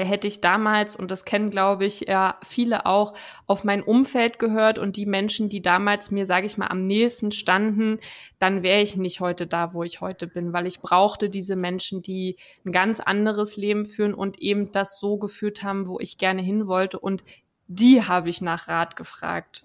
Hätte ich damals, und das kennen, glaube ich, ja viele auch, auf mein Umfeld gehört und die Menschen, die damals mir, sage ich mal, am nächsten standen, dann wäre ich nicht heute da, wo ich heute bin, weil ich brauchte diese Menschen, die ein ganz anderes Leben führen und eben das so geführt haben, wo ich gerne hin wollte. Und die habe ich nach Rat gefragt.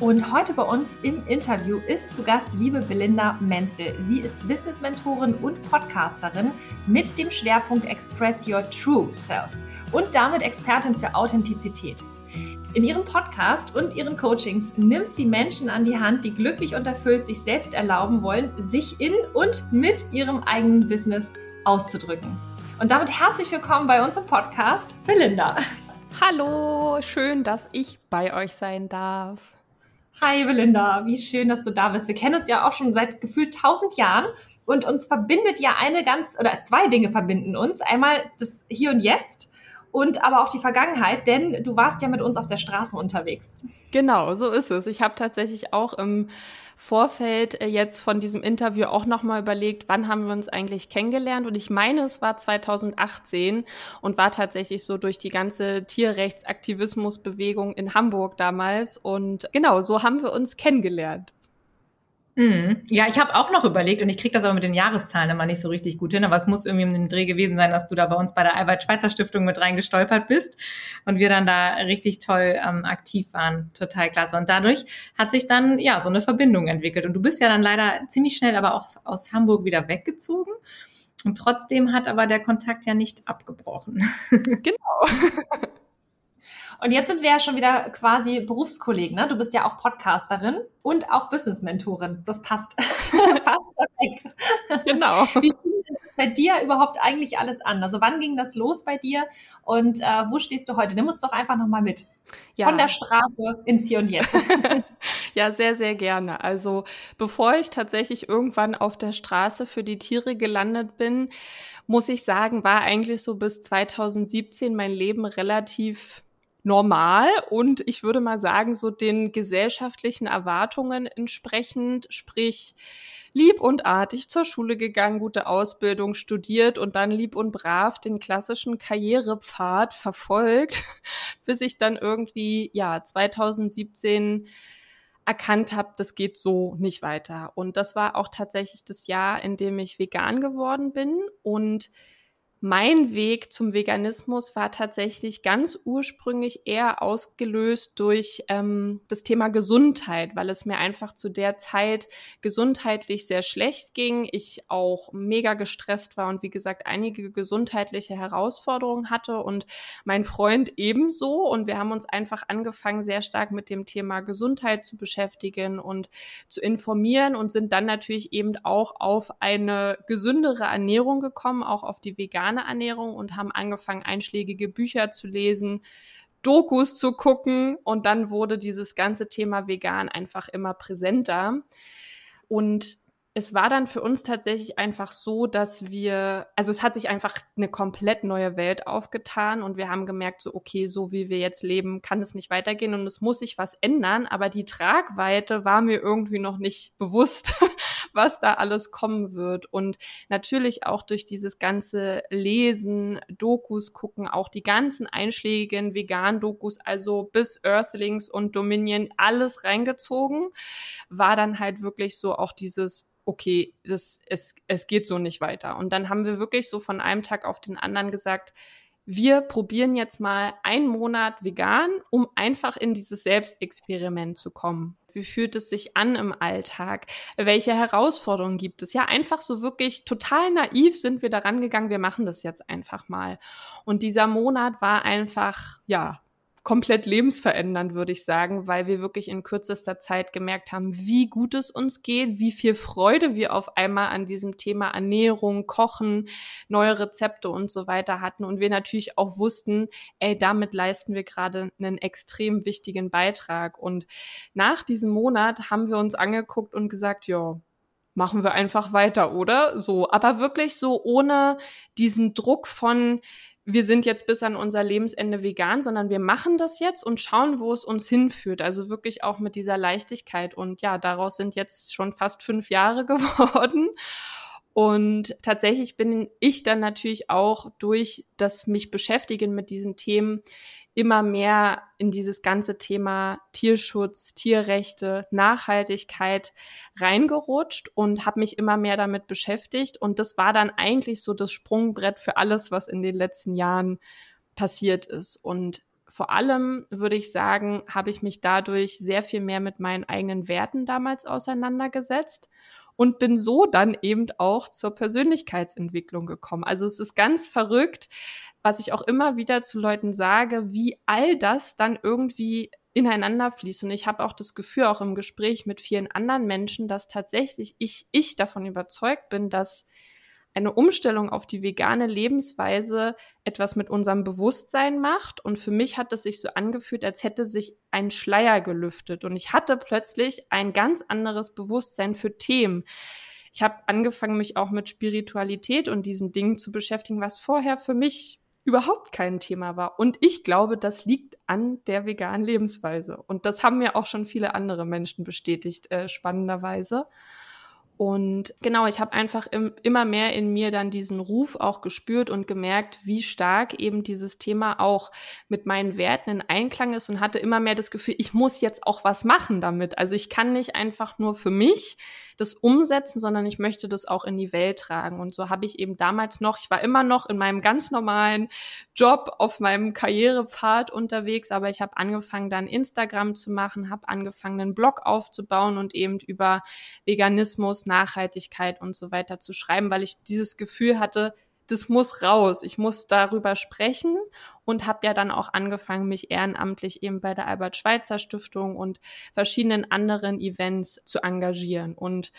Und heute bei uns im Interview ist zu Gast liebe Belinda Menzel. Sie ist Business-Mentorin und Podcasterin mit dem Schwerpunkt Express Your True Self und damit Expertin für Authentizität. In ihrem Podcast und ihren Coachings nimmt sie Menschen an die Hand, die glücklich und erfüllt sich selbst erlauben wollen, sich in und mit ihrem eigenen Business auszudrücken. Und damit herzlich willkommen bei uns im Podcast, Belinda. Hallo, schön, dass ich bei euch sein darf. Hi Belinda, wie schön, dass du da bist. Wir kennen uns ja auch schon seit gefühlt tausend Jahren und uns verbindet ja eine ganz oder zwei Dinge verbinden uns. Einmal das Hier und Jetzt und aber auch die Vergangenheit, denn du warst ja mit uns auf der Straße unterwegs. Genau, so ist es. Ich habe tatsächlich auch im Vorfeld äh, jetzt von diesem Interview auch nochmal überlegt, wann haben wir uns eigentlich kennengelernt? Und ich meine, es war 2018 und war tatsächlich so durch die ganze Tierrechtsaktivismusbewegung in Hamburg damals. Und genau, so haben wir uns kennengelernt. Mhm. Ja, ich habe auch noch überlegt und ich kriege das aber mit den Jahreszahlen immer nicht so richtig gut hin, aber es muss irgendwie um den Dreh gewesen sein, dass du da bei uns bei der Albert-Schweitzer Stiftung mit reingestolpert bist und wir dann da richtig toll ähm, aktiv waren. Total klasse. Und dadurch hat sich dann ja so eine Verbindung entwickelt. Und du bist ja dann leider ziemlich schnell aber auch aus Hamburg wieder weggezogen. Und trotzdem hat aber der Kontakt ja nicht abgebrochen. Genau. Und jetzt sind wir ja schon wieder quasi Berufskollegen. Ne? Du bist ja auch Podcasterin und auch Business-Mentorin. Das passt. passt perfekt. Genau. Wie fing bei dir überhaupt eigentlich alles an? Also wann ging das los bei dir und äh, wo stehst du heute? Nimm uns doch einfach nochmal mit. Ja. Von der Straße ins Hier und Jetzt. ja, sehr, sehr gerne. Also bevor ich tatsächlich irgendwann auf der Straße für die Tiere gelandet bin, muss ich sagen, war eigentlich so bis 2017 mein Leben relativ normal und ich würde mal sagen, so den gesellschaftlichen Erwartungen entsprechend, sprich lieb und artig zur Schule gegangen, gute Ausbildung studiert und dann lieb und brav den klassischen Karrierepfad verfolgt, bis ich dann irgendwie, ja, 2017 erkannt habe, das geht so nicht weiter. Und das war auch tatsächlich das Jahr, in dem ich vegan geworden bin und mein Weg zum Veganismus war tatsächlich ganz ursprünglich eher ausgelöst durch ähm, das Thema Gesundheit, weil es mir einfach zu der Zeit gesundheitlich sehr schlecht ging. Ich auch mega gestresst war und wie gesagt einige gesundheitliche Herausforderungen hatte und mein Freund ebenso. Und wir haben uns einfach angefangen, sehr stark mit dem Thema Gesundheit zu beschäftigen und zu informieren und sind dann natürlich eben auch auf eine gesündere Ernährung gekommen, auch auf die vegane vegane Ernährung und haben angefangen, einschlägige Bücher zu lesen, Dokus zu gucken und dann wurde dieses ganze Thema vegan einfach immer präsenter. Und es war dann für uns tatsächlich einfach so, dass wir, also es hat sich einfach eine komplett neue Welt aufgetan und wir haben gemerkt, so, okay, so wie wir jetzt leben, kann es nicht weitergehen und es muss sich was ändern, aber die Tragweite war mir irgendwie noch nicht bewusst, was da alles kommen wird. Und natürlich auch durch dieses ganze Lesen, Dokus gucken, auch die ganzen einschlägigen Vegan-Dokus, also bis Earthlings und Dominion, alles reingezogen, war dann halt wirklich so auch dieses okay, das, es, es geht so nicht weiter. Und dann haben wir wirklich so von einem Tag auf den anderen gesagt, wir probieren jetzt mal einen Monat vegan, um einfach in dieses Selbstexperiment zu kommen. Wie fühlt es sich an im Alltag? Welche Herausforderungen gibt es? Ja, einfach so wirklich total naiv sind wir daran gegangen, wir machen das jetzt einfach mal. Und dieser Monat war einfach, ja, komplett lebensverändernd, würde ich sagen, weil wir wirklich in kürzester Zeit gemerkt haben, wie gut es uns geht, wie viel Freude wir auf einmal an diesem Thema Ernährung, Kochen, neue Rezepte und so weiter hatten. Und wir natürlich auch wussten, ey, damit leisten wir gerade einen extrem wichtigen Beitrag. Und nach diesem Monat haben wir uns angeguckt und gesagt, ja, machen wir einfach weiter, oder? So, aber wirklich so ohne diesen Druck von, wir sind jetzt bis an unser Lebensende vegan, sondern wir machen das jetzt und schauen, wo es uns hinführt. Also wirklich auch mit dieser Leichtigkeit. Und ja, daraus sind jetzt schon fast fünf Jahre geworden. Und tatsächlich bin ich dann natürlich auch durch das mich beschäftigen mit diesen Themen immer mehr in dieses ganze Thema Tierschutz, Tierrechte, Nachhaltigkeit reingerutscht und habe mich immer mehr damit beschäftigt. Und das war dann eigentlich so das Sprungbrett für alles, was in den letzten Jahren passiert ist. Und vor allem würde ich sagen, habe ich mich dadurch sehr viel mehr mit meinen eigenen Werten damals auseinandergesetzt und bin so dann eben auch zur Persönlichkeitsentwicklung gekommen. Also es ist ganz verrückt, was ich auch immer wieder zu Leuten sage, wie all das dann irgendwie ineinander fließt. Und ich habe auch das Gefühl, auch im Gespräch mit vielen anderen Menschen, dass tatsächlich ich, ich davon überzeugt bin, dass eine Umstellung auf die vegane Lebensweise etwas mit unserem Bewusstsein macht. Und für mich hat es sich so angefühlt, als hätte sich ein Schleier gelüftet. Und ich hatte plötzlich ein ganz anderes Bewusstsein für Themen. Ich habe angefangen, mich auch mit Spiritualität und diesen Dingen zu beschäftigen, was vorher für mich überhaupt kein Thema war. Und ich glaube, das liegt an der veganen Lebensweise. Und das haben mir auch schon viele andere Menschen bestätigt, äh, spannenderweise. Und genau, ich habe einfach im, immer mehr in mir dann diesen Ruf auch gespürt und gemerkt, wie stark eben dieses Thema auch mit meinen Werten in Einklang ist und hatte immer mehr das Gefühl, ich muss jetzt auch was machen damit. Also ich kann nicht einfach nur für mich das umsetzen, sondern ich möchte das auch in die Welt tragen. Und so habe ich eben damals noch, ich war immer noch in meinem ganz normalen Job auf meinem Karrierepfad unterwegs, aber ich habe angefangen dann Instagram zu machen, habe angefangen einen Blog aufzubauen und eben über Veganismus, Nachhaltigkeit und so weiter zu schreiben, weil ich dieses Gefühl hatte, das muss raus. Ich muss darüber sprechen und habe ja dann auch angefangen, mich ehrenamtlich eben bei der Albert Schweitzer Stiftung und verschiedenen anderen Events zu engagieren. Und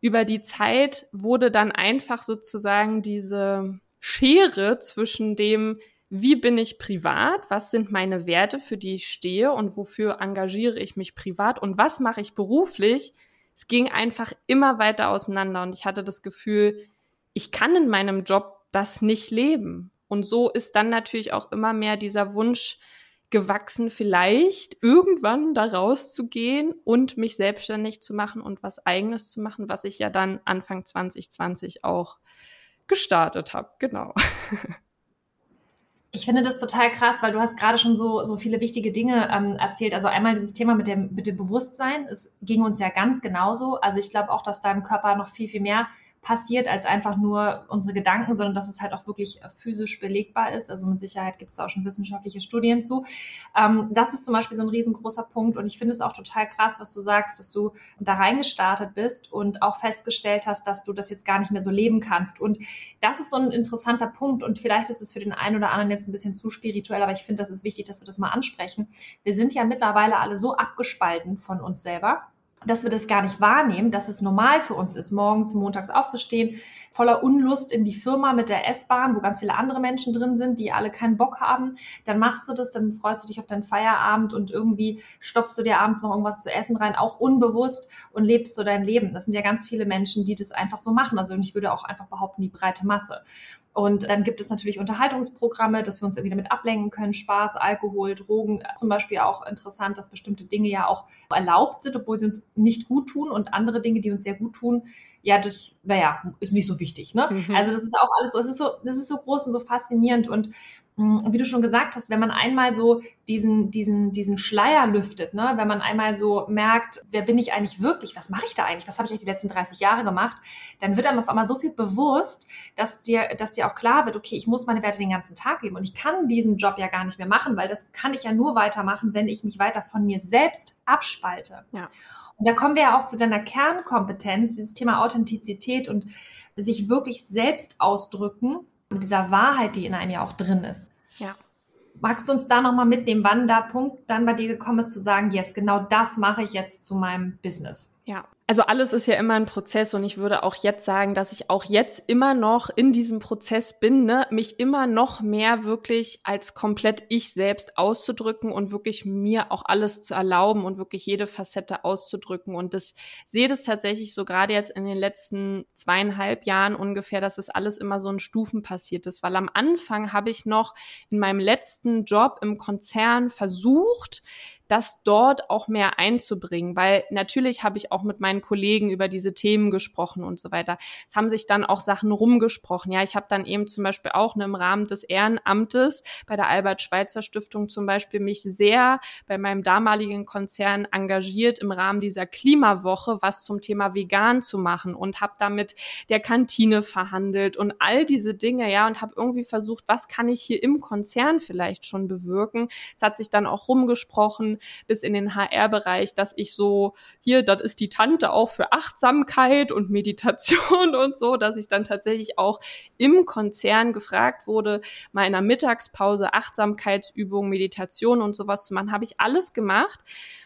über die Zeit wurde dann einfach sozusagen diese Schere zwischen dem, wie bin ich privat, was sind meine Werte, für die ich stehe und wofür engagiere ich mich privat und was mache ich beruflich, es ging einfach immer weiter auseinander und ich hatte das Gefühl, ich kann in meinem Job das nicht leben. Und so ist dann natürlich auch immer mehr dieser Wunsch gewachsen, vielleicht irgendwann da rauszugehen und mich selbstständig zu machen und was eigenes zu machen, was ich ja dann Anfang 2020 auch gestartet habe. Genau. Ich finde das total krass, weil du hast gerade schon so, so viele wichtige Dinge ähm, erzählt. Also einmal dieses Thema mit dem, mit dem Bewusstsein. Es ging uns ja ganz genauso. Also ich glaube auch, dass deinem Körper noch viel, viel mehr passiert als einfach nur unsere Gedanken, sondern dass es halt auch wirklich äh, physisch belegbar ist. Also mit Sicherheit gibt es auch schon wissenschaftliche Studien zu. Ähm, das ist zum Beispiel so ein riesengroßer Punkt und ich finde es auch total krass, was du sagst, dass du da reingestartet bist und auch festgestellt hast, dass du das jetzt gar nicht mehr so leben kannst. Und das ist so ein interessanter Punkt und vielleicht ist es für den einen oder anderen jetzt ein bisschen zu spirituell, aber ich finde, das ist wichtig, dass wir das mal ansprechen. Wir sind ja mittlerweile alle so abgespalten von uns selber dass wir das gar nicht wahrnehmen, dass es normal für uns ist, morgens, montags aufzustehen, voller Unlust in die Firma mit der S-Bahn, wo ganz viele andere Menschen drin sind, die alle keinen Bock haben. Dann machst du das, dann freust du dich auf deinen Feierabend und irgendwie stopfst du dir abends noch irgendwas zu essen rein, auch unbewusst und lebst so dein Leben. Das sind ja ganz viele Menschen, die das einfach so machen. Also ich würde auch einfach behaupten, die breite Masse. Und dann gibt es natürlich Unterhaltungsprogramme, dass wir uns irgendwie damit ablenken können. Spaß, Alkohol, Drogen. Zum Beispiel auch interessant, dass bestimmte Dinge ja auch erlaubt sind, obwohl sie uns nicht gut tun. Und andere Dinge, die uns sehr gut tun, ja, das, naja, ist nicht so wichtig. Ne? Mhm. Also das ist auch alles so, es ist so, das ist so groß und so faszinierend. Und hm, wie du schon gesagt hast, wenn man einmal so diesen, diesen, diesen Schleier lüftet, ne, wenn man einmal so merkt, wer bin ich eigentlich wirklich, was mache ich da eigentlich, was habe ich eigentlich die letzten 30 Jahre gemacht, dann wird einem auf einmal so viel bewusst, dass dir, dass dir auch klar wird, okay, ich muss meine Werte den ganzen Tag leben und ich kann diesen Job ja gar nicht mehr machen, weil das kann ich ja nur weitermachen, wenn ich mich weiter von mir selbst abspalte. Ja. Da kommen wir ja auch zu deiner Kernkompetenz, dieses Thema Authentizität und sich wirklich selbst ausdrücken mit dieser Wahrheit, die in einem ja auch drin ist. Ja. Magst du uns da nochmal mitnehmen, wann der Punkt dann bei dir gekommen ist, zu sagen, yes, genau das mache ich jetzt zu meinem Business? Ja, also alles ist ja immer ein Prozess und ich würde auch jetzt sagen, dass ich auch jetzt immer noch in diesem Prozess bin, ne, mich immer noch mehr wirklich als komplett ich selbst auszudrücken und wirklich mir auch alles zu erlauben und wirklich jede Facette auszudrücken. Und das sehe das tatsächlich so gerade jetzt in den letzten zweieinhalb Jahren ungefähr, dass das alles immer so in Stufen passiert ist. Weil am Anfang habe ich noch in meinem letzten Job im Konzern versucht, das dort auch mehr einzubringen, weil natürlich habe ich auch mit meinen Kollegen über diese Themen gesprochen und so weiter. Es haben sich dann auch Sachen rumgesprochen. Ja, ich habe dann eben zum Beispiel auch ne, im Rahmen des Ehrenamtes bei der Albert-Schweitzer Stiftung zum Beispiel mich sehr bei meinem damaligen Konzern engagiert im Rahmen dieser Klimawoche, was zum Thema vegan zu machen und habe damit der Kantine verhandelt und all diese Dinge, ja, und habe irgendwie versucht, was kann ich hier im Konzern vielleicht schon bewirken. Es hat sich dann auch rumgesprochen, bis in den HR-Bereich, dass ich so, hier, das ist die Tante auch für Achtsamkeit und Meditation und so, dass ich dann tatsächlich auch im Konzern gefragt wurde, mal in einer Mittagspause Achtsamkeitsübungen, Meditation und sowas zu machen, habe ich alles gemacht.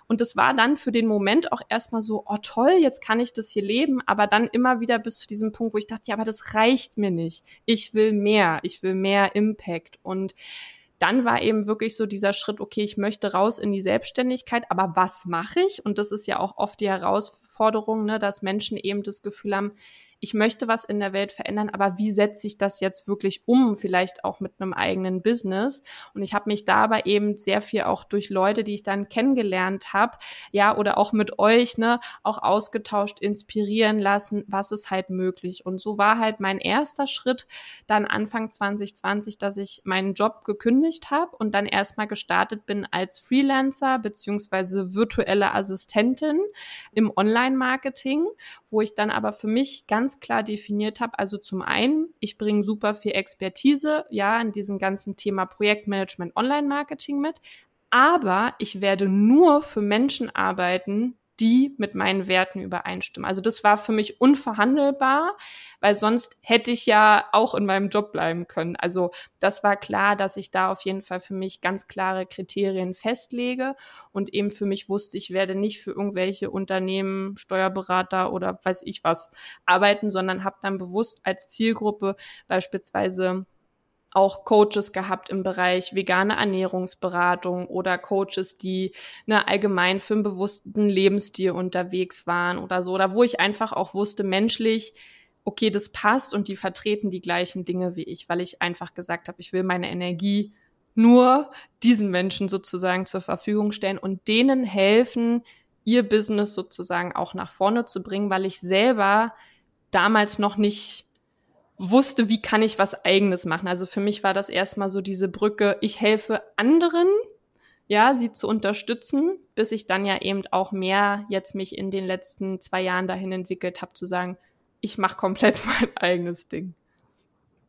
Und das war dann für den Moment auch erstmal so, oh toll, jetzt kann ich das hier leben, aber dann immer wieder bis zu diesem Punkt, wo ich dachte, ja, aber das reicht mir nicht. Ich will mehr, ich will mehr Impact. Und dann war eben wirklich so dieser Schritt, okay, ich möchte raus in die Selbstständigkeit, aber was mache ich? Und das ist ja auch oft die Herausforderung, ne, dass Menschen eben das Gefühl haben, ich möchte was in der Welt verändern, aber wie setze ich das jetzt wirklich um, vielleicht auch mit einem eigenen Business? Und ich habe mich da aber eben sehr viel auch durch Leute, die ich dann kennengelernt habe, ja, oder auch mit euch, ne, auch ausgetauscht, inspirieren lassen, was ist halt möglich. Und so war halt mein erster Schritt dann Anfang 2020, dass ich meinen Job gekündigt habe und dann erstmal gestartet bin als Freelancer beziehungsweise virtuelle Assistentin im Online-Marketing, wo ich dann aber für mich ganz ganz klar definiert habe. Also zum einen, ich bringe super viel Expertise, ja, in diesem ganzen Thema Projektmanagement, Online-Marketing mit. Aber ich werde nur für Menschen arbeiten, die mit meinen Werten übereinstimmen. Also das war für mich unverhandelbar, weil sonst hätte ich ja auch in meinem Job bleiben können. Also das war klar, dass ich da auf jeden Fall für mich ganz klare Kriterien festlege und eben für mich wusste, ich werde nicht für irgendwelche Unternehmen, Steuerberater oder weiß ich was arbeiten, sondern habe dann bewusst als Zielgruppe beispielsweise auch Coaches gehabt im Bereich vegane Ernährungsberatung oder Coaches, die ne, allgemein für einen bewussten Lebensstil unterwegs waren oder so, oder wo ich einfach auch wusste, menschlich, okay, das passt und die vertreten die gleichen Dinge wie ich, weil ich einfach gesagt habe, ich will meine Energie nur diesen Menschen sozusagen zur Verfügung stellen und denen helfen, ihr Business sozusagen auch nach vorne zu bringen, weil ich selber damals noch nicht wusste, wie kann ich was eigenes machen. Also für mich war das erstmal so diese Brücke, ich helfe anderen, ja, sie zu unterstützen, bis ich dann ja eben auch mehr jetzt mich in den letzten zwei Jahren dahin entwickelt habe, zu sagen, ich mache komplett mein eigenes Ding.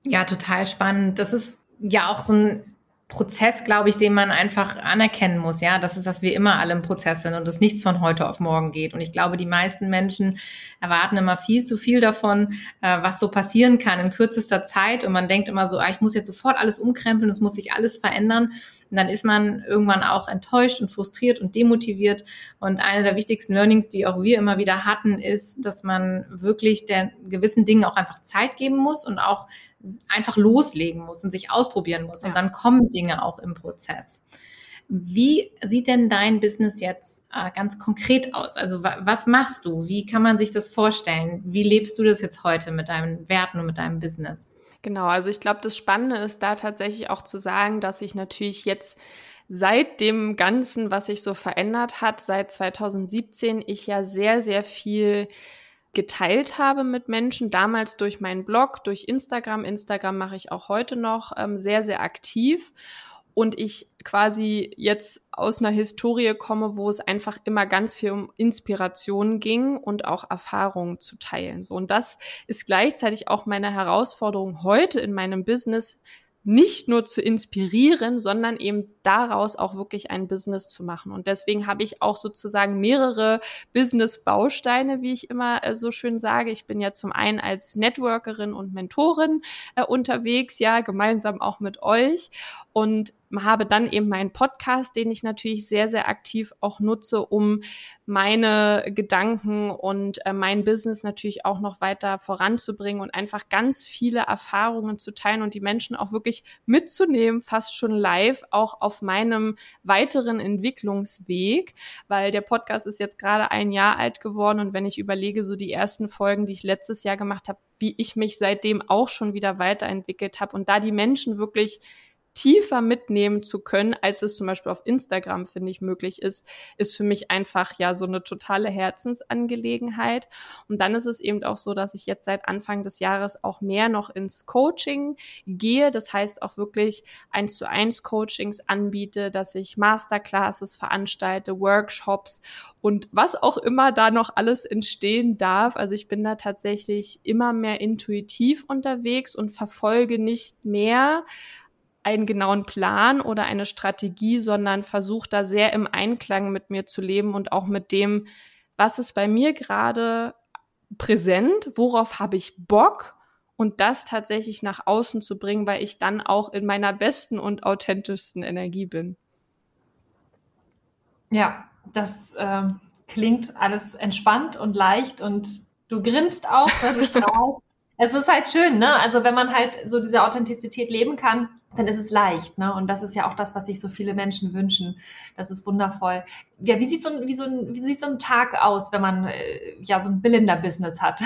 Ja, total spannend. Das ist ja auch so ein Prozess, glaube ich, den man einfach anerkennen muss, ja, das ist, dass wir immer alle im Prozess sind und es nichts von heute auf morgen geht. Und ich glaube, die meisten Menschen erwarten immer viel zu viel davon, äh, was so passieren kann in kürzester Zeit. Und man denkt immer so, ah, ich muss jetzt sofort alles umkrempeln, es muss sich alles verändern. Und dann ist man irgendwann auch enttäuscht und frustriert und demotiviert. Und eine der wichtigsten Learnings, die auch wir immer wieder hatten, ist, dass man wirklich der gewissen Dingen auch einfach Zeit geben muss und auch einfach loslegen muss und sich ausprobieren muss. Ja. Und dann kommen Dinge auch im Prozess. Wie sieht denn dein Business jetzt äh, ganz konkret aus? Also was machst du? Wie kann man sich das vorstellen? Wie lebst du das jetzt heute mit deinen Werten und mit deinem Business? Genau, also ich glaube, das Spannende ist da tatsächlich auch zu sagen, dass ich natürlich jetzt seit dem Ganzen, was sich so verändert hat, seit 2017, ich ja sehr, sehr viel geteilt habe mit Menschen, damals durch meinen Blog, durch Instagram. Instagram mache ich auch heute noch ähm, sehr, sehr aktiv. Und ich quasi jetzt aus einer Historie komme, wo es einfach immer ganz viel um Inspiration ging und auch Erfahrungen zu teilen. So. Und das ist gleichzeitig auch meine Herausforderung heute in meinem Business, nicht nur zu inspirieren, sondern eben daraus auch wirklich ein Business zu machen. Und deswegen habe ich auch sozusagen mehrere Business-Bausteine, wie ich immer äh, so schön sage. Ich bin ja zum einen als Networkerin und Mentorin äh, unterwegs, ja, gemeinsam auch mit euch. Und habe dann eben meinen Podcast, den ich natürlich sehr, sehr aktiv auch nutze, um meine Gedanken und äh, mein Business natürlich auch noch weiter voranzubringen und einfach ganz viele Erfahrungen zu teilen und die Menschen auch wirklich mitzunehmen, fast schon live, auch auf meinem weiteren Entwicklungsweg, weil der Podcast ist jetzt gerade ein Jahr alt geworden und wenn ich überlege, so die ersten Folgen, die ich letztes Jahr gemacht habe, wie ich mich seitdem auch schon wieder weiterentwickelt habe und da die Menschen wirklich tiefer mitnehmen zu können, als es zum Beispiel auf Instagram, finde ich, möglich ist, ist für mich einfach ja so eine totale Herzensangelegenheit. Und dann ist es eben auch so, dass ich jetzt seit Anfang des Jahres auch mehr noch ins Coaching gehe. Das heißt auch wirklich eins zu eins Coachings anbiete, dass ich Masterclasses veranstalte, Workshops und was auch immer da noch alles entstehen darf. Also ich bin da tatsächlich immer mehr intuitiv unterwegs und verfolge nicht mehr einen genauen Plan oder eine Strategie, sondern versuche da sehr im Einklang mit mir zu leben und auch mit dem, was ist bei mir gerade präsent, worauf habe ich Bock und das tatsächlich nach außen zu bringen, weil ich dann auch in meiner besten und authentischsten Energie bin. Ja, das äh, klingt alles entspannt und leicht und du grinst auch, ne, du strahlst. es ist halt schön, ne? Also wenn man halt so diese Authentizität leben kann, dann ist es leicht, ne? Und das ist ja auch das, was sich so viele Menschen wünschen. Das ist wundervoll. Ja, wie sieht so ein, wie so ein, wie sieht so ein Tag aus, wenn man äh, ja so ein Billinder-Business hat?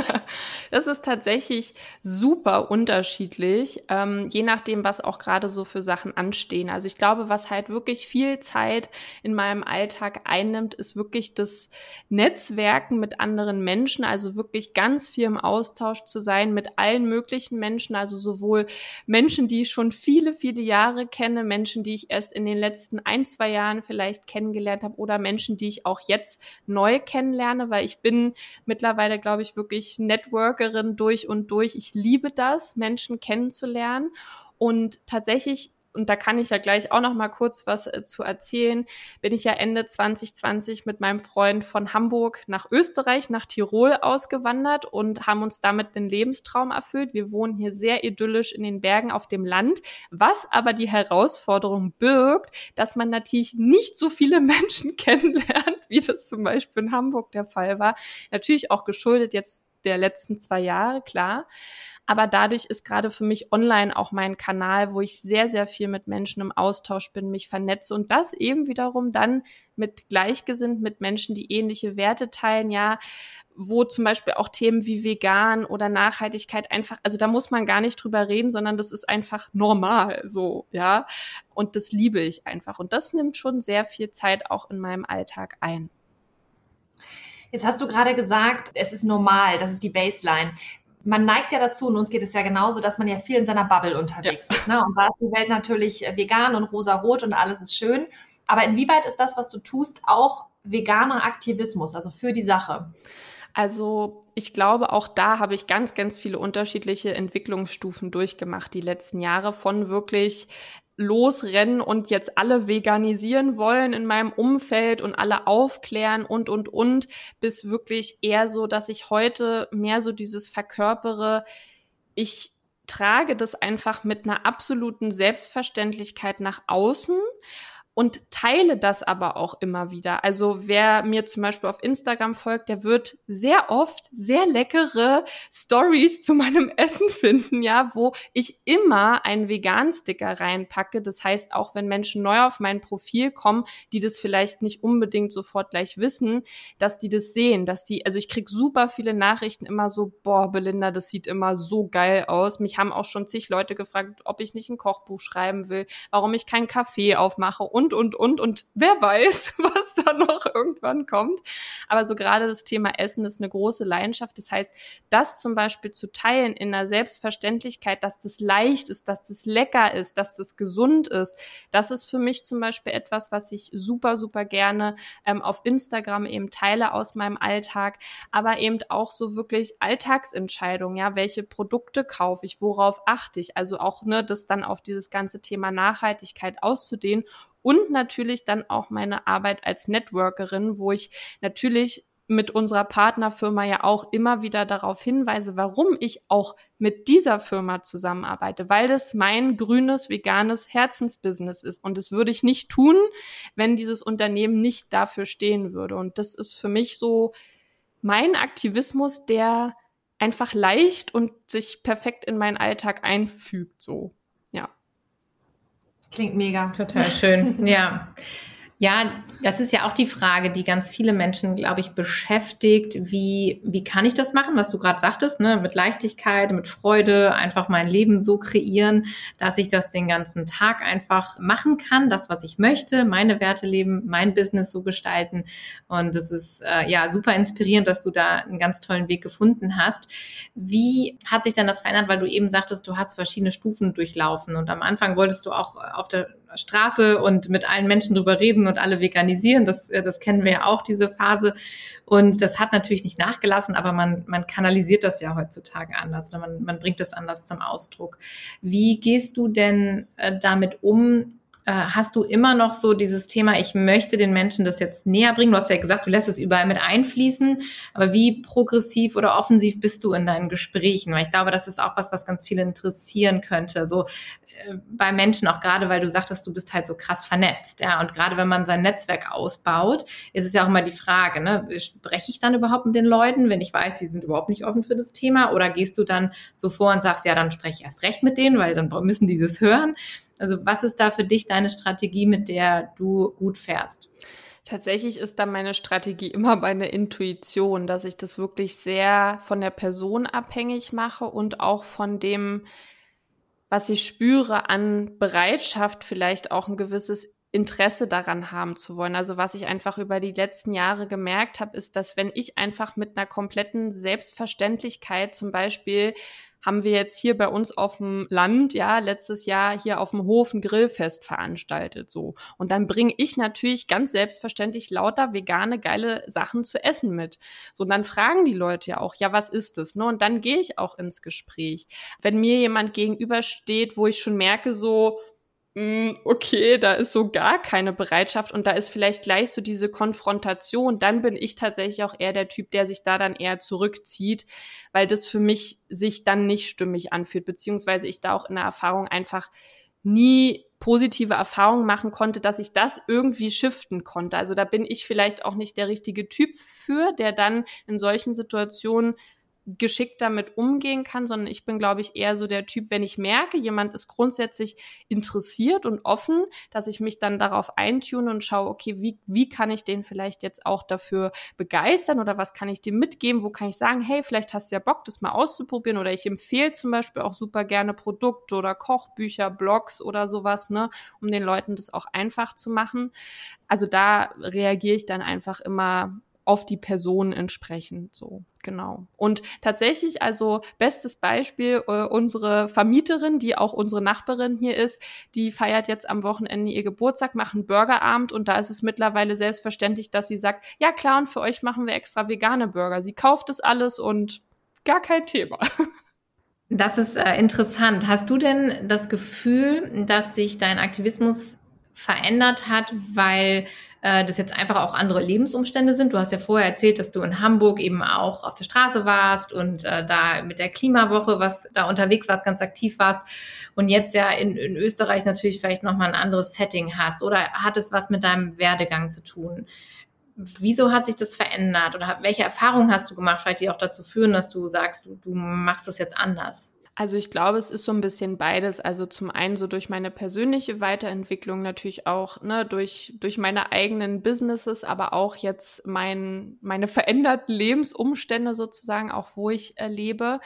das ist tatsächlich super unterschiedlich, ähm, je nachdem, was auch gerade so für Sachen anstehen. Also ich glaube, was halt wirklich viel Zeit in meinem Alltag einnimmt, ist wirklich das Netzwerken mit anderen Menschen, also wirklich ganz viel im Austausch zu sein mit allen möglichen Menschen, also sowohl Menschen, die schon viele, viele Jahre kenne, Menschen, die ich erst in den letzten ein, zwei Jahren vielleicht kennengelernt habe oder Menschen, die ich auch jetzt neu kennenlerne, weil ich bin mittlerweile, glaube ich, wirklich Networkerin durch und durch. Ich liebe das, Menschen kennenzulernen. Und tatsächlich und da kann ich ja gleich auch noch mal kurz was äh, zu erzählen, bin ich ja Ende 2020 mit meinem Freund von Hamburg nach Österreich, nach Tirol ausgewandert und haben uns damit den Lebenstraum erfüllt. Wir wohnen hier sehr idyllisch in den Bergen auf dem Land, was aber die Herausforderung birgt, dass man natürlich nicht so viele Menschen kennenlernt, wie das zum Beispiel in Hamburg der Fall war. Natürlich auch geschuldet jetzt der letzten zwei Jahre, klar. Aber dadurch ist gerade für mich online auch mein Kanal, wo ich sehr, sehr viel mit Menschen im Austausch bin, mich vernetze und das eben wiederum dann mit Gleichgesinnt, mit Menschen, die ähnliche Werte teilen, ja, wo zum Beispiel auch Themen wie vegan oder Nachhaltigkeit einfach, also da muss man gar nicht drüber reden, sondern das ist einfach normal so, ja. Und das liebe ich einfach. Und das nimmt schon sehr viel Zeit auch in meinem Alltag ein. Jetzt hast du gerade gesagt, es ist normal, das ist die Baseline man neigt ja dazu, und uns geht es ja genauso, dass man ja viel in seiner Bubble unterwegs ja. ist. Ne? Und da ist die Welt natürlich äh, vegan und rosa-rot und alles ist schön. Aber inwieweit ist das, was du tust, auch veganer Aktivismus, also für die Sache? Also ich glaube, auch da habe ich ganz, ganz viele unterschiedliche Entwicklungsstufen durchgemacht die letzten Jahre von wirklich losrennen und jetzt alle veganisieren wollen in meinem Umfeld und alle aufklären und, und, und, bis wirklich eher so, dass ich heute mehr so dieses verkörpere, ich trage das einfach mit einer absoluten Selbstverständlichkeit nach außen und teile das aber auch immer wieder. Also wer mir zum Beispiel auf Instagram folgt, der wird sehr oft sehr leckere Stories zu meinem Essen finden, ja, wo ich immer einen Vegan-Sticker reinpacke. Das heißt, auch wenn Menschen neu auf mein Profil kommen, die das vielleicht nicht unbedingt sofort gleich wissen, dass die das sehen, dass die, also ich krieg super viele Nachrichten immer so, boah, Belinda, das sieht immer so geil aus. Mich haben auch schon zig Leute gefragt, ob ich nicht ein Kochbuch schreiben will, warum ich keinen Kaffee aufmache und und, und, und. Und wer weiß, was da noch irgendwann kommt. Aber so gerade das Thema Essen ist eine große Leidenschaft. Das heißt, das zum Beispiel zu teilen in einer Selbstverständlichkeit, dass das leicht ist, dass das lecker ist, dass das gesund ist, das ist für mich zum Beispiel etwas, was ich super, super gerne ähm, auf Instagram eben teile aus meinem Alltag, aber eben auch so wirklich Alltagsentscheidungen, ja, welche Produkte kaufe ich, worauf achte ich, also auch ne, das dann auf dieses ganze Thema Nachhaltigkeit auszudehnen und natürlich dann auch meine Arbeit als Networkerin, wo ich natürlich mit unserer Partnerfirma ja auch immer wieder darauf hinweise, warum ich auch mit dieser Firma zusammenarbeite, weil das mein grünes, veganes Herzensbusiness ist. Und das würde ich nicht tun, wenn dieses Unternehmen nicht dafür stehen würde. Und das ist für mich so mein Aktivismus, der einfach leicht und sich perfekt in meinen Alltag einfügt, so. Klingt mega. Total schön. ja. Ja, das ist ja auch die Frage, die ganz viele Menschen, glaube ich, beschäftigt. Wie, wie kann ich das machen, was du gerade sagtest, ne? mit Leichtigkeit, mit Freude, einfach mein Leben so kreieren, dass ich das den ganzen Tag einfach machen kann, das, was ich möchte, meine Werte leben, mein Business so gestalten. Und es ist äh, ja super inspirierend, dass du da einen ganz tollen Weg gefunden hast. Wie hat sich denn das verändert, weil du eben sagtest, du hast verschiedene Stufen durchlaufen und am Anfang wolltest du auch auf der Straße und mit allen Menschen drüber reden und alle veganisieren. Das, äh, das kennen wir ja auch, diese Phase. Und das hat natürlich nicht nachgelassen, aber man, man kanalisiert das ja heutzutage anders oder man, man bringt es anders zum Ausdruck. Wie gehst du denn äh, damit um, äh, hast du immer noch so dieses Thema, ich möchte den Menschen das jetzt näher bringen? Du hast ja gesagt, du lässt es überall mit einfließen, aber wie progressiv oder offensiv bist du in deinen Gesprächen? Weil ich glaube, das ist auch was, was ganz viele interessieren könnte. So bei Menschen, auch gerade weil du sagtest, du bist halt so krass vernetzt, ja. Und gerade wenn man sein Netzwerk ausbaut, ist es ja auch immer die Frage, ne, spreche ich dann überhaupt mit den Leuten, wenn ich weiß, sie sind überhaupt nicht offen für das Thema? Oder gehst du dann so vor und sagst, ja, dann spreche ich erst recht mit denen, weil dann müssen die das hören? Also was ist da für dich deine Strategie, mit der du gut fährst? Tatsächlich ist da meine Strategie immer meine Intuition, dass ich das wirklich sehr von der Person abhängig mache und auch von dem, was ich spüre an Bereitschaft, vielleicht auch ein gewisses Interesse daran haben zu wollen. Also was ich einfach über die letzten Jahre gemerkt habe, ist, dass wenn ich einfach mit einer kompletten Selbstverständlichkeit zum Beispiel haben wir jetzt hier bei uns auf dem Land, ja, letztes Jahr hier auf dem Hof ein Grillfest veranstaltet, so. Und dann bringe ich natürlich ganz selbstverständlich lauter vegane, geile Sachen zu essen mit. So, und dann fragen die Leute ja auch, ja, was ist das, ne? Und dann gehe ich auch ins Gespräch. Wenn mir jemand gegenübersteht, wo ich schon merke, so, okay, da ist so gar keine Bereitschaft und da ist vielleicht gleich so diese Konfrontation, dann bin ich tatsächlich auch eher der Typ, der sich da dann eher zurückzieht, weil das für mich sich dann nicht stimmig anfühlt, beziehungsweise ich da auch in der Erfahrung einfach nie positive Erfahrungen machen konnte, dass ich das irgendwie shiften konnte. Also da bin ich vielleicht auch nicht der richtige Typ für, der dann in solchen Situationen geschickt damit umgehen kann, sondern ich bin, glaube ich, eher so der Typ, wenn ich merke, jemand ist grundsätzlich interessiert und offen, dass ich mich dann darauf eintune und schaue, okay, wie, wie kann ich den vielleicht jetzt auch dafür begeistern oder was kann ich dem mitgeben, wo kann ich sagen, hey, vielleicht hast du ja Bock, das mal auszuprobieren oder ich empfehle zum Beispiel auch super gerne Produkte oder Kochbücher, Blogs oder sowas, ne, um den Leuten das auch einfach zu machen. Also da reagiere ich dann einfach immer auf die Person entsprechend so. Genau. Und tatsächlich, also bestes Beispiel, äh, unsere Vermieterin, die auch unsere Nachbarin hier ist, die feiert jetzt am Wochenende ihr Geburtstag, macht einen Burgerabend und da ist es mittlerweile selbstverständlich, dass sie sagt, ja klar, und für euch machen wir extra vegane Burger. Sie kauft es alles und gar kein Thema. Das ist äh, interessant. Hast du denn das Gefühl, dass sich dein Aktivismus verändert hat, weil äh, das jetzt einfach auch andere Lebensumstände sind. Du hast ja vorher erzählt, dass du in Hamburg eben auch auf der Straße warst und äh, da mit der Klimawoche was da unterwegs warst, ganz aktiv warst und jetzt ja in, in Österreich natürlich vielleicht nochmal ein anderes Setting hast oder hat es was mit deinem Werdegang zu tun? Wieso hat sich das verändert oder welche Erfahrungen hast du gemacht, vielleicht die auch dazu führen, dass du sagst, du, du machst das jetzt anders? Also ich glaube, es ist so ein bisschen beides. Also zum einen so durch meine persönliche Weiterentwicklung natürlich auch, ne, durch, durch meine eigenen Businesses, aber auch jetzt mein, meine veränderten Lebensumstände sozusagen, auch wo ich äh, lebe.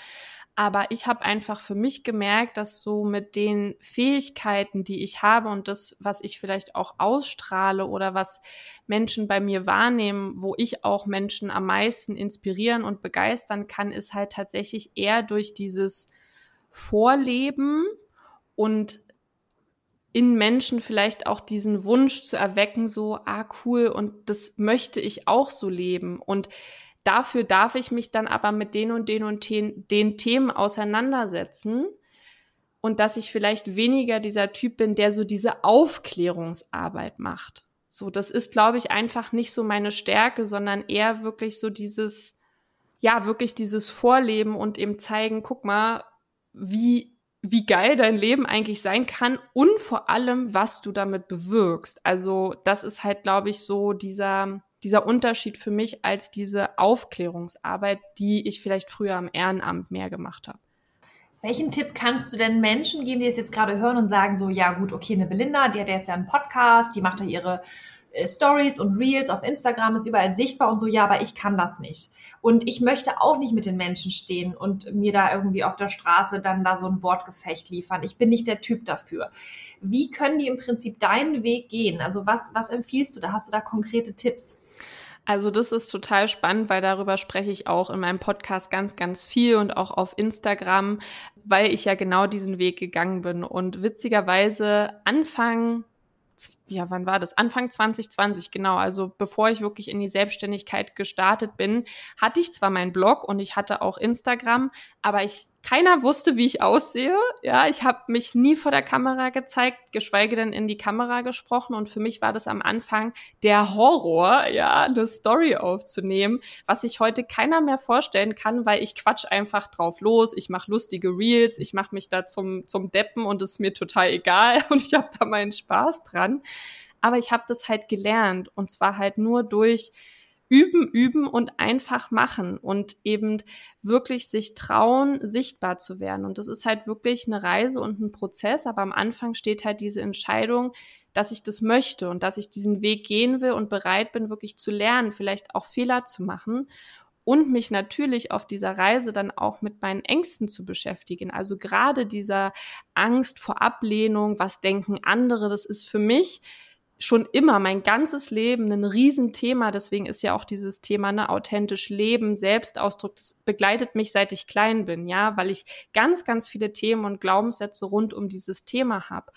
Aber ich habe einfach für mich gemerkt, dass so mit den Fähigkeiten, die ich habe und das, was ich vielleicht auch ausstrahle oder was Menschen bei mir wahrnehmen, wo ich auch Menschen am meisten inspirieren und begeistern kann, ist halt tatsächlich eher durch dieses vorleben und in Menschen vielleicht auch diesen Wunsch zu erwecken, so, ah, cool, und das möchte ich auch so leben. Und dafür darf ich mich dann aber mit den und den und den, den Themen auseinandersetzen. Und dass ich vielleicht weniger dieser Typ bin, der so diese Aufklärungsarbeit macht. So, das ist, glaube ich, einfach nicht so meine Stärke, sondern eher wirklich so dieses, ja, wirklich dieses Vorleben und eben zeigen, guck mal, wie, wie geil dein Leben eigentlich sein kann und vor allem, was du damit bewirkst. Also, das ist halt, glaube ich, so dieser, dieser Unterschied für mich als diese Aufklärungsarbeit, die ich vielleicht früher am Ehrenamt mehr gemacht habe. Welchen Tipp kannst du denn Menschen geben, die es jetzt gerade hören und sagen so, ja gut, okay, eine Belinda, die hat jetzt ja einen Podcast, die macht ja ihre Stories und Reels auf Instagram, ist überall sichtbar und so, ja, aber ich kann das nicht. Und ich möchte auch nicht mit den Menschen stehen und mir da irgendwie auf der Straße dann da so ein Wortgefecht liefern. Ich bin nicht der Typ dafür. Wie können die im Prinzip deinen Weg gehen? Also was, was empfiehlst du da? Hast du da konkrete Tipps? Also das ist total spannend, weil darüber spreche ich auch in meinem Podcast ganz, ganz viel und auch auf Instagram, weil ich ja genau diesen Weg gegangen bin. Und witzigerweise Anfang ja, wann war das? Anfang 2020, genau. Also bevor ich wirklich in die Selbstständigkeit gestartet bin, hatte ich zwar meinen Blog und ich hatte auch Instagram, aber ich keiner wusste, wie ich aussehe. Ja, ich habe mich nie vor der Kamera gezeigt, geschweige denn in die Kamera gesprochen. Und für mich war das am Anfang der Horror, ja, eine Story aufzunehmen, was sich heute keiner mehr vorstellen kann, weil ich quatsch einfach drauf los. Ich mache lustige Reels, ich mache mich da zum zum Deppen und es ist mir total egal und ich habe da meinen Spaß dran. Aber ich habe das halt gelernt und zwar halt nur durch üben, üben und einfach machen und eben wirklich sich trauen, sichtbar zu werden. Und das ist halt wirklich eine Reise und ein Prozess, aber am Anfang steht halt diese Entscheidung, dass ich das möchte und dass ich diesen Weg gehen will und bereit bin, wirklich zu lernen, vielleicht auch Fehler zu machen und mich natürlich auf dieser Reise dann auch mit meinen Ängsten zu beschäftigen. Also gerade dieser Angst vor Ablehnung, was denken andere, das ist für mich schon immer mein ganzes Leben ein Riesenthema. Deswegen ist ja auch dieses Thema ne, authentisch Leben, Selbstausdruck, das begleitet mich seit ich klein bin, ja, weil ich ganz, ganz viele Themen und Glaubenssätze rund um dieses Thema habe.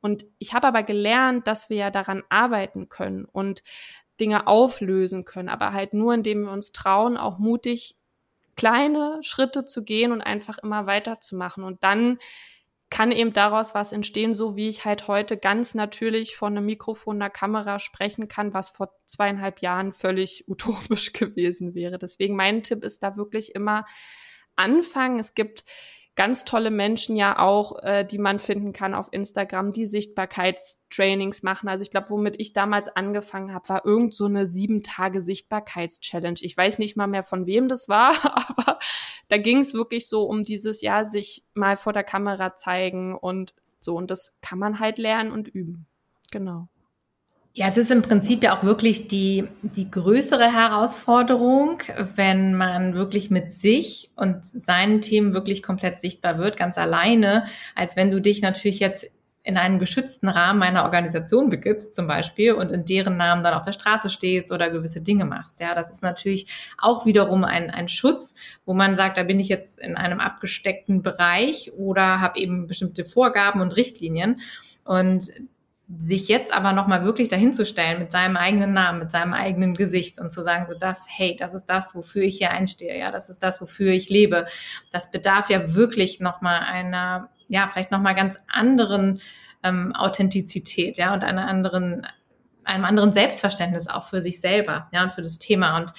Und ich habe aber gelernt, dass wir ja daran arbeiten können und Dinge auflösen können, aber halt nur, indem wir uns trauen, auch mutig kleine Schritte zu gehen und einfach immer weiterzumachen. Und dann kann eben daraus was entstehen, so wie ich halt heute ganz natürlich vor einem Mikrofon, einer Kamera sprechen kann, was vor zweieinhalb Jahren völlig utopisch gewesen wäre. Deswegen mein Tipp ist da wirklich immer anfangen. Es gibt ganz tolle Menschen ja auch, äh, die man finden kann auf Instagram, die Sichtbarkeitstrainings machen. Also ich glaube, womit ich damals angefangen habe, war irgend so eine sieben Tage Sichtbarkeitschallenge. Ich weiß nicht mal mehr von wem das war, aber da ging es wirklich so um dieses Jahr sich mal vor der Kamera zeigen und so. Und das kann man halt lernen und üben. Genau. Ja, es ist im Prinzip ja auch wirklich die, die größere Herausforderung, wenn man wirklich mit sich und seinen Themen wirklich komplett sichtbar wird, ganz alleine, als wenn du dich natürlich jetzt in einen geschützten Rahmen einer Organisation begibst, zum Beispiel, und in deren Namen dann auf der Straße stehst oder gewisse Dinge machst. Ja, das ist natürlich auch wiederum ein, ein Schutz, wo man sagt, da bin ich jetzt in einem abgesteckten Bereich oder habe eben bestimmte Vorgaben und Richtlinien. Und sich jetzt aber nochmal wirklich dahinzustellen mit seinem eigenen Namen, mit seinem eigenen Gesicht und zu sagen, so das, hey, das ist das, wofür ich hier einstehe, ja, das ist das, wofür ich lebe. Das bedarf ja wirklich nochmal einer, ja, vielleicht nochmal ganz anderen ähm, Authentizität, ja, und einer anderen, einem anderen Selbstverständnis auch für sich selber, ja, und für das Thema. Und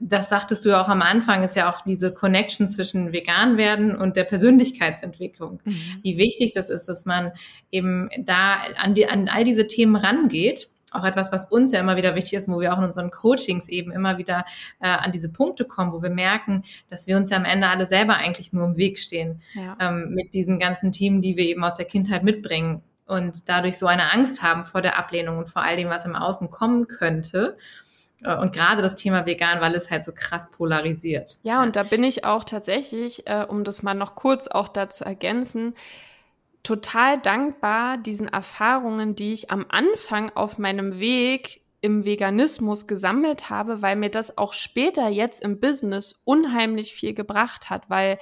das sagtest du ja auch am Anfang, ist ja auch diese Connection zwischen vegan werden und der Persönlichkeitsentwicklung. Mhm. Wie wichtig das ist, dass man eben da an, die, an all diese Themen rangeht. Auch etwas, was uns ja immer wieder wichtig ist, wo wir auch in unseren Coachings eben immer wieder äh, an diese Punkte kommen, wo wir merken, dass wir uns ja am Ende alle selber eigentlich nur im Weg stehen ja. ähm, mit diesen ganzen Themen, die wir eben aus der Kindheit mitbringen und dadurch so eine Angst haben vor der Ablehnung und vor all dem, was im Außen kommen könnte. Äh, und gerade das Thema vegan, weil es halt so krass polarisiert. Ja, und da bin ich auch tatsächlich, äh, um das mal noch kurz auch dazu ergänzen, total dankbar diesen Erfahrungen, die ich am Anfang auf meinem Weg im Veganismus gesammelt habe, weil mir das auch später jetzt im Business unheimlich viel gebracht hat, weil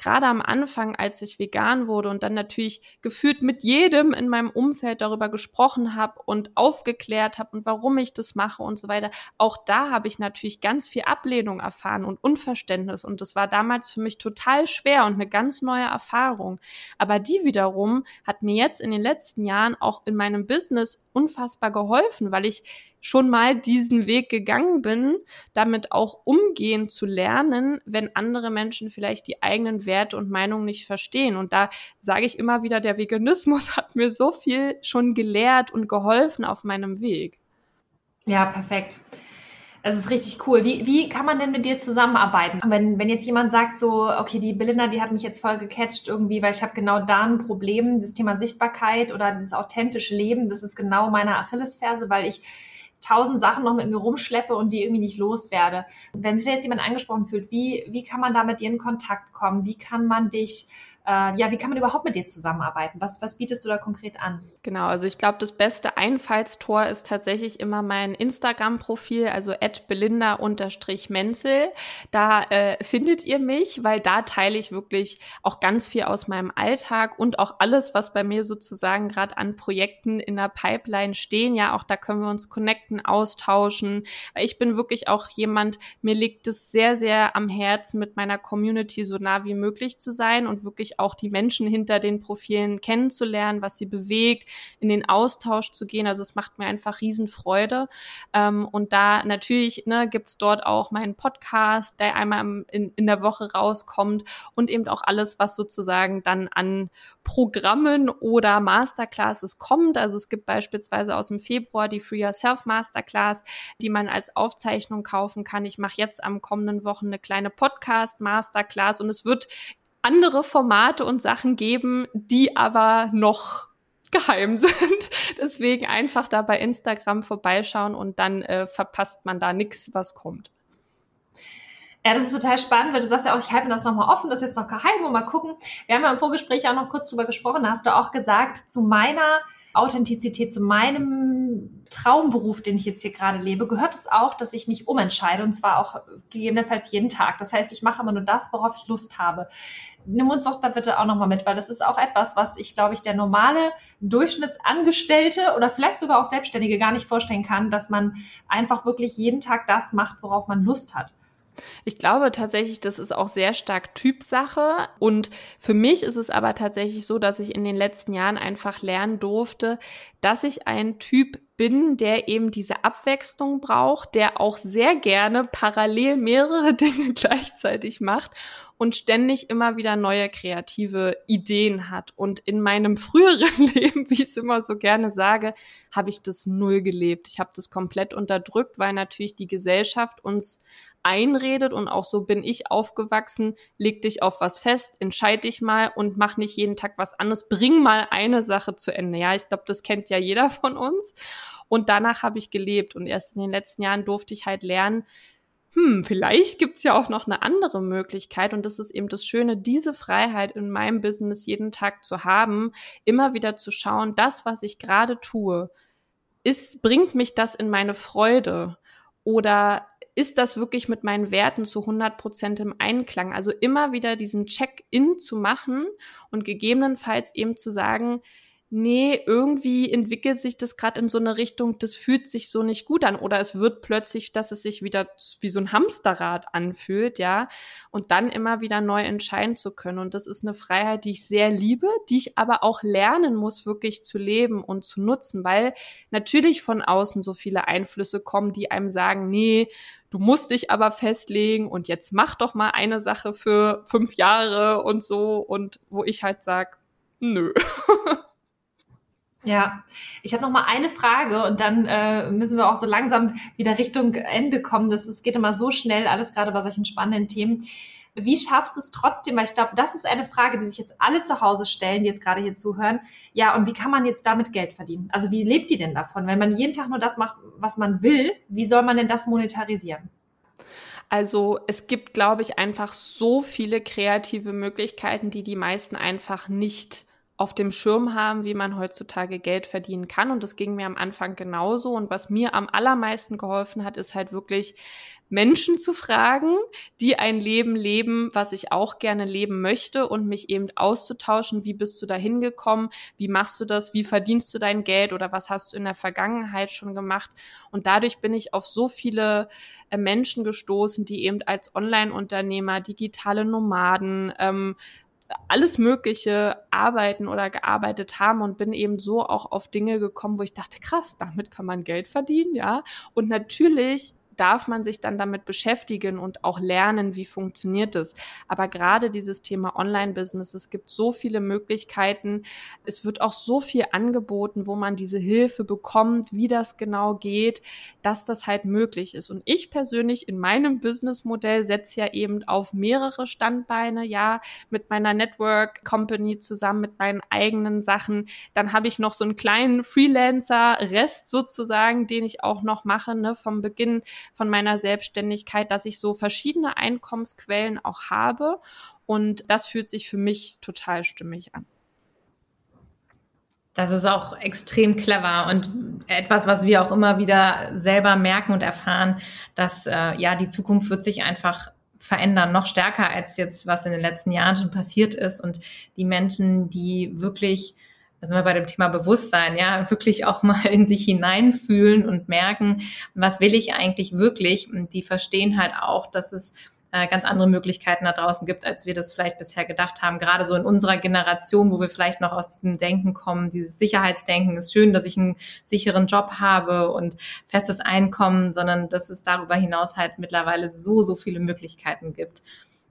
gerade am Anfang, als ich vegan wurde und dann natürlich gefühlt mit jedem in meinem Umfeld darüber gesprochen habe und aufgeklärt habe und warum ich das mache und so weiter, auch da habe ich natürlich ganz viel Ablehnung erfahren und Unverständnis und das war damals für mich total schwer und eine ganz neue Erfahrung. Aber die wiederum hat mir jetzt in den letzten Jahren auch in meinem Business unfassbar geholfen, weil ich schon mal diesen Weg gegangen bin, damit auch umgehen zu lernen, wenn andere Menschen vielleicht die eigenen Werte und Meinungen nicht verstehen. Und da sage ich immer wieder, der Veganismus hat mir so viel schon gelehrt und geholfen auf meinem Weg. Ja, perfekt. Das ist richtig cool. Wie, wie kann man denn mit dir zusammenarbeiten? Wenn, wenn jetzt jemand sagt so, okay, die Belinda, die hat mich jetzt voll gecatcht irgendwie, weil ich habe genau da ein Problem, das Thema Sichtbarkeit oder dieses authentische Leben, das ist genau meine Achillesferse, weil ich tausend Sachen noch mit mir rumschleppe und die irgendwie nicht loswerde. Wenn sich da jetzt jemand angesprochen fühlt, wie, wie kann man da mit dir in Kontakt kommen? Wie kann man dich äh, ja, wie kann man überhaupt mit dir zusammenarbeiten? Was, was bietest du da konkret an? Genau, also ich glaube, das beste Einfallstor ist tatsächlich immer mein Instagram-Profil, also belinda-menzel. Da äh, findet ihr mich, weil da teile ich wirklich auch ganz viel aus meinem Alltag und auch alles, was bei mir sozusagen gerade an Projekten in der Pipeline stehen. Ja, auch da können wir uns connecten, austauschen. Ich bin wirklich auch jemand, mir liegt es sehr, sehr am Herzen, mit meiner Community so nah wie möglich zu sein und wirklich auch die Menschen hinter den Profilen kennenzulernen, was sie bewegt, in den Austausch zu gehen. Also es macht mir einfach Riesenfreude. Ähm, und da natürlich ne, gibt dort auch meinen Podcast, der einmal in, in der Woche rauskommt und eben auch alles, was sozusagen dann an Programmen oder Masterclasses kommt. Also es gibt beispielsweise aus dem Februar die Free Yourself Masterclass, die man als Aufzeichnung kaufen kann. Ich mache jetzt am kommenden Wochen eine kleine Podcast Masterclass und es wird andere Formate und Sachen geben, die aber noch geheim sind. Deswegen einfach da bei Instagram vorbeischauen und dann äh, verpasst man da nichts, was kommt. Ja, das ist total spannend, weil du sagst ja auch, ich halte mir das nochmal offen, das ist jetzt noch geheim und mal gucken. Wir haben ja im Vorgespräch auch noch kurz drüber gesprochen, da hast du auch gesagt, zu meiner Authentizität, zu meinem Traumberuf, den ich jetzt hier gerade lebe, gehört es auch, dass ich mich umentscheide und zwar auch gegebenenfalls jeden Tag. Das heißt, ich mache immer nur das, worauf ich Lust habe nimm uns doch da bitte auch nochmal mit, weil das ist auch etwas, was ich, glaube ich, der normale Durchschnittsangestellte oder vielleicht sogar auch Selbstständige gar nicht vorstellen kann, dass man einfach wirklich jeden Tag das macht, worauf man Lust hat. Ich glaube tatsächlich, das ist auch sehr stark Typsache. Und für mich ist es aber tatsächlich so, dass ich in den letzten Jahren einfach lernen durfte, dass ich ein Typ bin, der eben diese Abwechslung braucht, der auch sehr gerne parallel mehrere Dinge gleichzeitig macht und ständig immer wieder neue kreative Ideen hat. Und in meinem früheren Leben, wie ich es immer so gerne sage, habe ich das null gelebt. Ich habe das komplett unterdrückt, weil natürlich die Gesellschaft uns einredet und auch so bin ich aufgewachsen, leg dich auf was fest, entscheid dich mal und mach nicht jeden Tag was anderes, bring mal eine Sache zu Ende. Ja, ich glaube, das kennt ja jeder von uns. Und danach habe ich gelebt und erst in den letzten Jahren durfte ich halt lernen, hm, vielleicht gibt's ja auch noch eine andere Möglichkeit und das ist eben das Schöne, diese Freiheit in meinem Business jeden Tag zu haben, immer wieder zu schauen, das, was ich gerade tue, ist, bringt mich das in meine Freude oder ist das wirklich mit meinen Werten zu 100 Prozent im Einklang? Also immer wieder diesen Check-in zu machen und gegebenenfalls eben zu sagen, nee, irgendwie entwickelt sich das gerade in so eine Richtung, das fühlt sich so nicht gut an. Oder es wird plötzlich, dass es sich wieder wie so ein Hamsterrad anfühlt, ja, und dann immer wieder neu entscheiden zu können. Und das ist eine Freiheit, die ich sehr liebe, die ich aber auch lernen muss, wirklich zu leben und zu nutzen, weil natürlich von außen so viele Einflüsse kommen, die einem sagen, nee, du musst dich aber festlegen und jetzt mach doch mal eine Sache für fünf Jahre und so. Und wo ich halt sag, nö. Ja, ich habe noch mal eine Frage und dann äh, müssen wir auch so langsam wieder Richtung Ende kommen. Das, das geht immer so schnell, alles gerade bei solchen spannenden Themen. Wie schaffst du es trotzdem? Weil ich glaube, das ist eine Frage, die sich jetzt alle zu Hause stellen, die jetzt gerade hier zuhören. Ja, und wie kann man jetzt damit Geld verdienen? Also wie lebt die denn davon? Wenn man jeden Tag nur das macht, was man will, wie soll man denn das monetarisieren? Also es gibt, glaube ich, einfach so viele kreative Möglichkeiten, die die meisten einfach nicht auf dem Schirm haben, wie man heutzutage Geld verdienen kann. Und das ging mir am Anfang genauso. Und was mir am allermeisten geholfen hat, ist halt wirklich Menschen zu fragen, die ein Leben leben, was ich auch gerne leben möchte und mich eben auszutauschen. Wie bist du da hingekommen? Wie machst du das? Wie verdienst du dein Geld oder was hast du in der Vergangenheit schon gemacht? Und dadurch bin ich auf so viele äh, Menschen gestoßen, die eben als Online-Unternehmer, digitale Nomaden, ähm, alles Mögliche arbeiten oder gearbeitet haben und bin eben so auch auf Dinge gekommen, wo ich dachte, krass, damit kann man Geld verdienen, ja. Und natürlich darf man sich dann damit beschäftigen und auch lernen, wie funktioniert es. Aber gerade dieses Thema Online-Business, es gibt so viele Möglichkeiten. Es wird auch so viel angeboten, wo man diese Hilfe bekommt, wie das genau geht, dass das halt möglich ist. Und ich persönlich in meinem Businessmodell setze ja eben auf mehrere Standbeine, ja, mit meiner Network Company zusammen, mit meinen eigenen Sachen. Dann habe ich noch so einen kleinen Freelancer-Rest sozusagen, den ich auch noch mache, ne, vom Beginn von meiner Selbstständigkeit, dass ich so verschiedene Einkommensquellen auch habe. Und das fühlt sich für mich total stimmig an. Das ist auch extrem clever und etwas, was wir auch immer wieder selber merken und erfahren, dass äh, ja die Zukunft wird sich einfach verändern, noch stärker als jetzt, was in den letzten Jahren schon passiert ist. Und die Menschen, die wirklich da sind wir bei dem Thema Bewusstsein, ja, wirklich auch mal in sich hineinfühlen und merken, was will ich eigentlich wirklich? Und die verstehen halt auch, dass es äh, ganz andere Möglichkeiten da draußen gibt, als wir das vielleicht bisher gedacht haben. Gerade so in unserer Generation, wo wir vielleicht noch aus diesem Denken kommen, dieses Sicherheitsdenken ist schön, dass ich einen sicheren Job habe und festes Einkommen, sondern dass es darüber hinaus halt mittlerweile so, so viele Möglichkeiten gibt.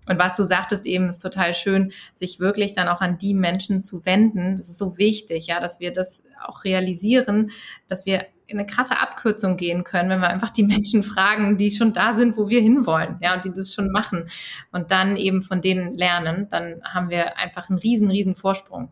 Und was du sagtest eben, ist total schön, sich wirklich dann auch an die Menschen zu wenden. Das ist so wichtig, ja, dass wir das auch realisieren, dass wir in eine krasse Abkürzung gehen können, wenn wir einfach die Menschen fragen, die schon da sind, wo wir hinwollen, ja, und die das schon machen und dann eben von denen lernen, dann haben wir einfach einen riesen, riesen Vorsprung.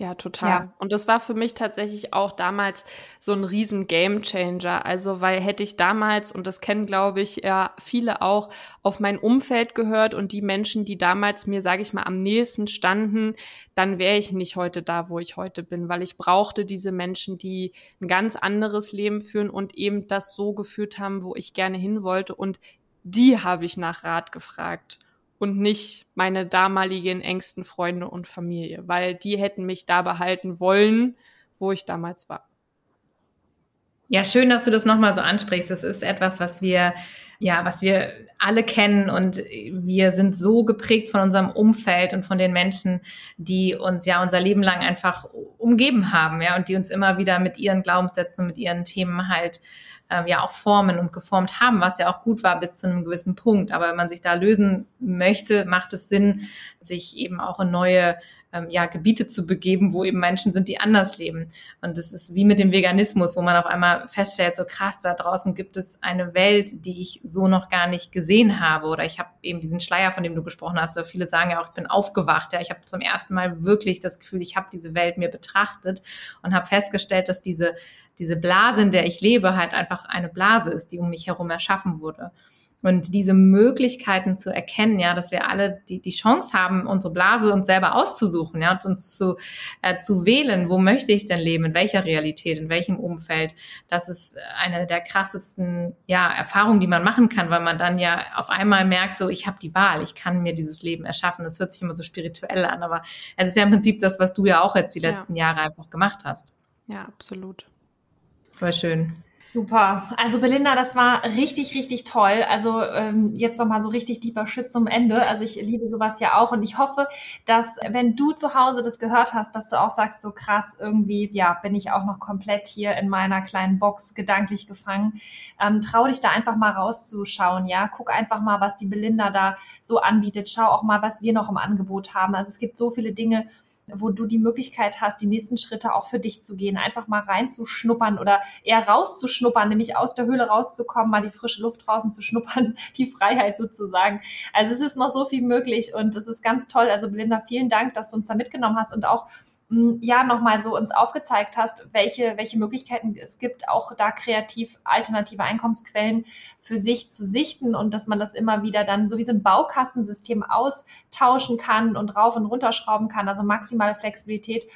Ja, total. Ja. Und das war für mich tatsächlich auch damals so ein riesen Game Changer. Also, weil hätte ich damals, und das kennen, glaube ich, ja viele auch, auf mein Umfeld gehört und die Menschen, die damals mir, sage ich mal, am nächsten standen, dann wäre ich nicht heute da, wo ich heute bin, weil ich brauchte diese Menschen, die ein ganz anderes Leben führen und eben das so geführt haben, wo ich gerne hin wollte. Und die habe ich nach Rat gefragt und nicht meine damaligen engsten Freunde und Familie, weil die hätten mich da behalten wollen, wo ich damals war. Ja, schön, dass du das nochmal so ansprichst. Das ist etwas, was wir, ja, was wir alle kennen und wir sind so geprägt von unserem Umfeld und von den Menschen, die uns ja unser Leben lang einfach umgeben haben, ja, und die uns immer wieder mit ihren Glaubenssätzen mit ihren Themen halt ähm, ja auch formen und geformt haben, was ja auch gut war bis zu einem gewissen Punkt. Aber wenn man sich da lösen möchte, macht es Sinn, sich eben auch in neue ähm, ja, Gebiete zu begeben, wo eben Menschen sind, die anders leben. Und das ist wie mit dem Veganismus, wo man auf einmal feststellt, so krass, da draußen gibt es eine Welt, die ich so noch gar nicht gesehen habe. Oder ich habe eben diesen Schleier, von dem du gesprochen hast, oder viele sagen ja auch, ich bin aufgewacht. Ja, ich habe zum ersten Mal wirklich das Gefühl, ich habe diese Welt mir betrachtet und habe festgestellt, dass diese, diese Blase, in der ich lebe, halt einfach eine Blase ist, die um mich herum erschaffen wurde. Und diese Möglichkeiten zu erkennen, ja, dass wir alle die, die Chance haben, unsere Blase uns selber auszusuchen, ja, und uns zu, äh, zu wählen, wo möchte ich denn leben, in welcher Realität, in welchem Umfeld. Das ist eine der krassesten, ja, Erfahrungen, die man machen kann, weil man dann ja auf einmal merkt, so, ich habe die Wahl, ich kann mir dieses Leben erschaffen. Das hört sich immer so spirituell an, aber es ist ja im Prinzip das, was du ja auch jetzt die letzten ja. Jahre einfach gemacht hast. Ja, absolut. Voll schön. Super. Also Belinda, das war richtig, richtig toll. Also ähm, jetzt nochmal so richtig tiefer Shit zum Ende. Also ich liebe sowas ja auch und ich hoffe, dass wenn du zu Hause das gehört hast, dass du auch sagst, so krass, irgendwie, ja, bin ich auch noch komplett hier in meiner kleinen Box gedanklich gefangen. Ähm, trau dich da einfach mal rauszuschauen, ja. Guck einfach mal, was die Belinda da so anbietet. Schau auch mal, was wir noch im Angebot haben. Also es gibt so viele Dinge, wo du die Möglichkeit hast, die nächsten Schritte auch für dich zu gehen, einfach mal reinzuschnuppern oder eher rauszuschnuppern, nämlich aus der Höhle rauszukommen, mal die frische Luft draußen zu schnuppern, die Freiheit sozusagen. Also es ist noch so viel möglich und es ist ganz toll. Also Belinda, vielen Dank, dass du uns da mitgenommen hast und auch ja nochmal so uns aufgezeigt hast, welche, welche Möglichkeiten es gibt, auch da kreativ alternative Einkommensquellen für sich zu sichten und dass man das immer wieder dann so wie so ein Baukastensystem austauschen kann und rauf und runterschrauben kann, also maximale Flexibilität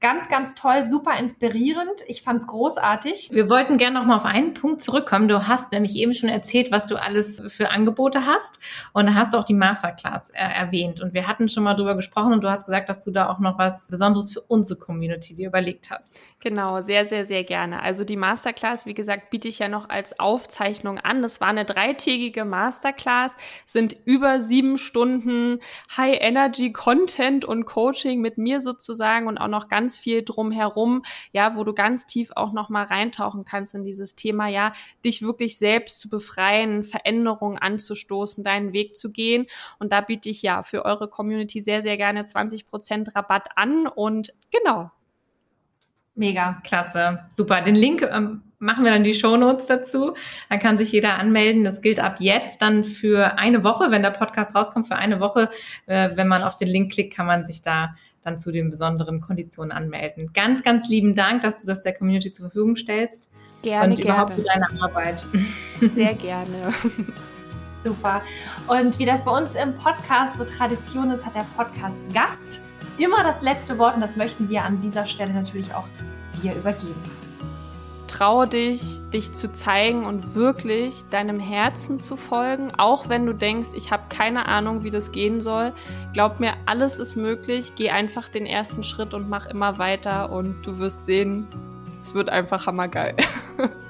Ganz, ganz toll, super inspirierend. Ich fand's großartig. Wir wollten gerne noch mal auf einen Punkt zurückkommen. Du hast nämlich eben schon erzählt, was du alles für Angebote hast. Und da hast du auch die Masterclass äh, erwähnt. Und wir hatten schon mal drüber gesprochen und du hast gesagt, dass du da auch noch was Besonderes für unsere Community dir überlegt hast. Genau, sehr, sehr, sehr gerne. Also die Masterclass, wie gesagt, biete ich ja noch als Aufzeichnung an. Das war eine dreitägige Masterclass, sind über sieben Stunden High-Energy-Content und Coaching mit mir sozusagen und auch noch ganz ganz viel drumherum, ja, wo du ganz tief auch noch mal reintauchen kannst in dieses Thema, ja, dich wirklich selbst zu befreien, Veränderungen anzustoßen, deinen Weg zu gehen. Und da biete ich ja für eure Community sehr, sehr gerne 20 Prozent Rabatt an und genau. Mega. Klasse. Super. Den Link ähm, machen wir dann die Show Notes dazu. Dann kann sich jeder anmelden. Das gilt ab jetzt dann für eine Woche, wenn der Podcast rauskommt, für eine Woche. Äh, wenn man auf den Link klickt, kann man sich da dann zu den besonderen Konditionen anmelden. Ganz, ganz lieben Dank, dass du das der Community zur Verfügung stellst. Gerne, und überhaupt für deine Arbeit. Sehr gerne. Super. Und wie das bei uns im Podcast so Tradition ist, hat der Podcast Gast immer das letzte Wort und das möchten wir an dieser Stelle natürlich auch dir übergeben traue dich, dich zu zeigen und wirklich deinem Herzen zu folgen, auch wenn du denkst, ich habe keine Ahnung, wie das gehen soll. Glaub mir, alles ist möglich. Geh einfach den ersten Schritt und mach immer weiter und du wirst sehen, es wird einfach hammergeil.